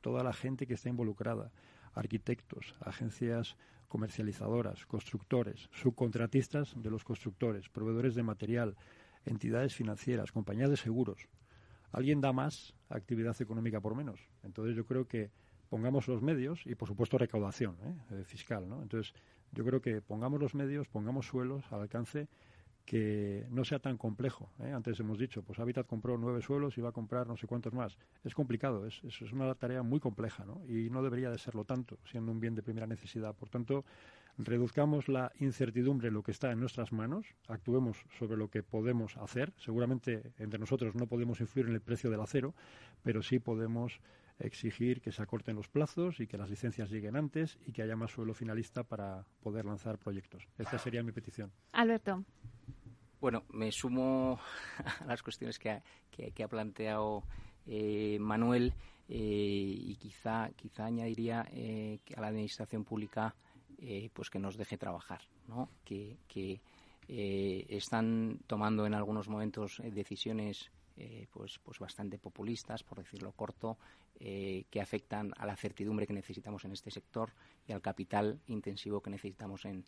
toda la gente que está involucrada, arquitectos, agencias comercializadoras, constructores, subcontratistas de los constructores, proveedores de material, entidades financieras, compañías de seguros. ¿Alguien da más actividad económica por menos? Entonces yo creo que pongamos los medios y, por supuesto, recaudación ¿eh? Eh, fiscal. ¿no? Entonces, yo creo que pongamos los medios, pongamos suelos al alcance que no sea tan complejo. ¿eh? Antes hemos dicho, pues Habitat compró nueve suelos y va a comprar no sé cuántos más. Es complicado, es, es, una tarea muy compleja ¿no? y no debería de serlo tanto, siendo un bien de primera necesidad. Por tanto, reduzcamos la incertidumbre en lo que está en nuestras manos, actuemos sobre lo que podemos hacer. Seguramente entre nosotros no podemos influir en el precio del acero, pero sí podemos exigir que se acorten los plazos y que las licencias lleguen antes y que haya más suelo finalista para poder lanzar proyectos. Esta sería mi petición. Alberto. Bueno, me sumo (laughs) a las cuestiones que ha, que, ha planteado eh, Manuel eh, y quizá, quizá añadiría eh, que a la administración pública pues que nos deje trabajar, ¿no? que, que están tomando en algunos momentos decisiones eh, pues, pues bastante populistas, por decirlo corto, eh, que afectan a la certidumbre que necesitamos en este sector y al capital intensivo que necesitamos en,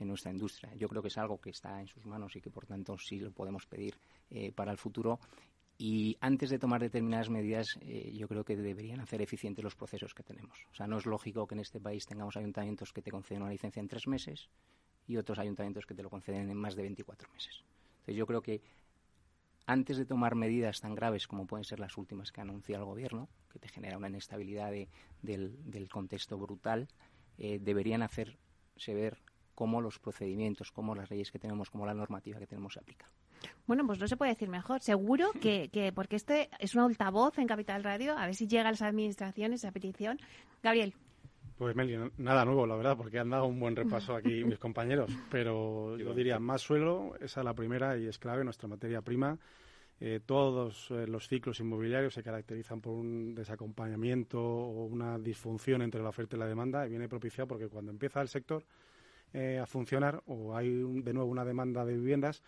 en nuestra industria. Yo creo que es algo que está en sus manos y que, por tanto, sí lo podemos pedir eh, para el futuro. Y antes de tomar determinadas medidas, yo creo que deberían hacer eficientes los procesos que tenemos. O sea, no es lógico que en este país tengamos ayuntamientos que te conceden una licencia en tres meses y otros ayuntamientos que te lo conceden en más de 24 meses. Entonces, yo creo que antes de tomar medidas tan graves como pueden ser las últimas que anuncia el gobierno, que te genera una inestabilidad del, contexto brutal, eh, deberían hacerse ver cómo los procedimientos, cómo las leyes que tenemos, cómo la normativa que tenemos se aplica. Bueno, pues no se puede decir mejor. Seguro que, (laughs) que, porque este es un altavoz en Capital Radio, a ver si llega a las administraciones esa petición. Gabriel. Pues Meli, nada nuevo, la verdad, porque han dado un buen repaso aquí (laughs) mis compañeros, pero yo diría más suelo, esa es la primera y es clave, nuestra materia prima. Eh, todos eh, los ciclos inmobiliarios se caracterizan por un desacompañamiento o una disfunción entre la oferta y la demanda y viene propiciado porque cuando empieza el sector eh, a funcionar o hay de nuevo una demanda de viviendas,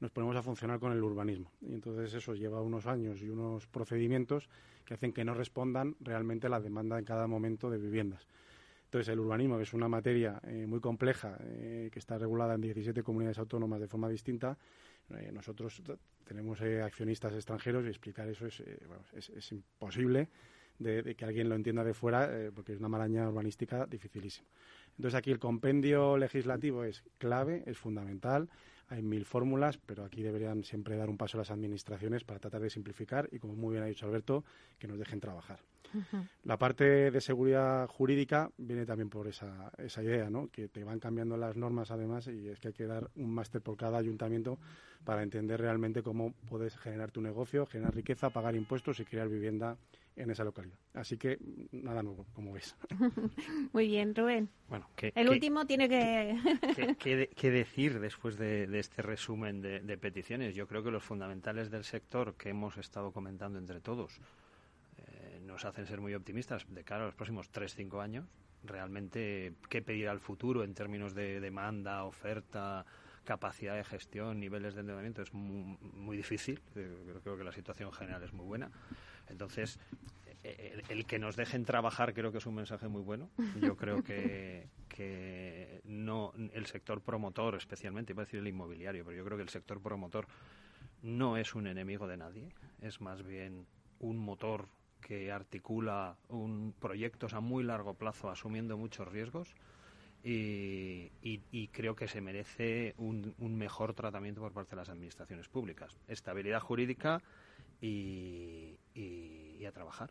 nos ponemos a funcionar con el urbanismo. Y entonces eso lleva unos años y unos procedimientos que hacen que no respondan realmente a la demanda en cada momento de viviendas. Entonces, el urbanismo, que es una materia eh, muy compleja, eh, que está regulada en 17 comunidades autónomas de forma distinta, eh, nosotros tenemos accionistas extranjeros y explicar eso es, es, imposible de, que alguien lo entienda de fuera, porque es una maraña urbanística dificilísima. Entonces, aquí el compendio legislativo es clave, es fundamental hay mil fórmulas, pero aquí deberían siempre dar un paso las administraciones para tratar de simplificar y, como muy bien ha dicho Alberto, que nos dejen trabajar. La parte de seguridad jurídica viene también por esa, esa idea, ¿no? que te van cambiando las normas además y es que hay que dar un máster por cada ayuntamiento para entender realmente cómo puedes generar tu negocio, generar riqueza, pagar impuestos y crear vivienda en esa localidad. Así que nada nuevo, como ves. (laughs) Muy bien, Rubén. Bueno, el último tiene que... ¿Qué, (laughs) decir después de, este resumen de, peticiones? Yo creo que los fundamentales del sector que hemos estado comentando entre todos nos hacen ser muy optimistas de cara a los próximos 3-5 años. Realmente, ¿qué pedir al futuro en términos de demanda, oferta, capacidad de gestión, niveles de endeudamiento? Es muy, muy difícil. Eh, creo que la situación general es muy buena. Entonces, el, que nos dejen trabajar creo que es un mensaje muy bueno. Yo (laughs) creo que, que no el sector promotor, especialmente, iba a decir el inmobiliario, pero yo creo que el sector promotor no es un enemigo de nadie, es más bien un motor que articula un proyectos a muy largo plazo asumiendo muchos riesgos y, creo que se merece un, mejor tratamiento por parte de las administraciones públicas. Estabilidad jurídica y a trabajar.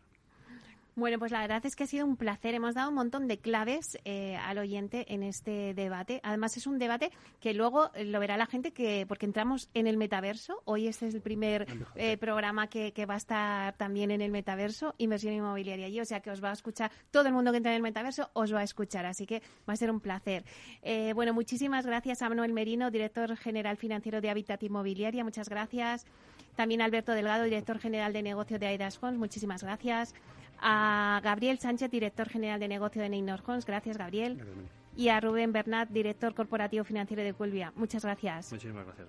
Bueno, pues la verdad es que ha sido un placer. Hemos dado un montón de claves eh, al oyente en este debate. Además, es un debate que luego lo verá la gente que porque entramos en el metaverso. Hoy este es el primer eh, programa que, va a estar también en el metaverso, inversión inmobiliaria y O sea que os va a escuchar todo el mundo que entra en el metaverso, os va a escuchar. Así que va a ser un placer. Eh, bueno, muchísimas gracias a Manuel Merino, director general financiero de Habitat Inmobiliaria. Muchas gracias. También Alberto Delgado, director general de negocio de Aidas Homes. Muchísimas gracias a Gabriel Sánchez, director general de negocio de Neynor Homes. Gracias, Gabriel. Y a Rubén Bernat, director corporativo financiero de Culvia. Muchas gracias. Muchísimas gracias.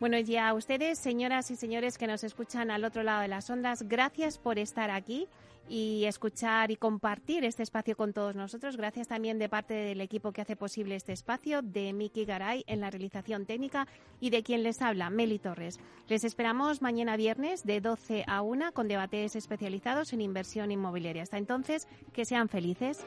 Bueno, y a ustedes, señoras y señores que nos escuchan al otro lado de las ondas, gracias por estar aquí y escuchar y compartir este espacio con todos nosotros. Gracias también de parte del equipo que hace posible este espacio, de Miki Garay en la realización técnica y de quien les habla, Meli Torres. Les esperamos mañana viernes de 12 a 1 con debates especializados en inversión inmobiliaria. Hasta entonces, que sean felices.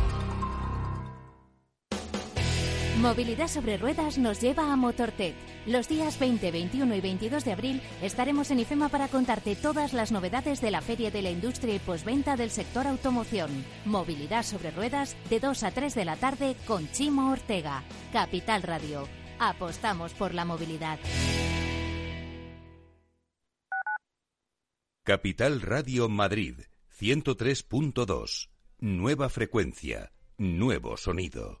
Movilidad sobre ruedas nos lleva a MotorTech. Los días 20, 21 y 22 de abril estaremos en IFEMA para contarte todas las novedades de la Feria de la Industria y Posventa del sector automoción. Movilidad sobre ruedas de 2 a 3 de la tarde con Chimo Ortega. Capital Radio. Apostamos por la movilidad. Capital Radio Madrid 103.2. Nueva frecuencia. Nuevo sonido.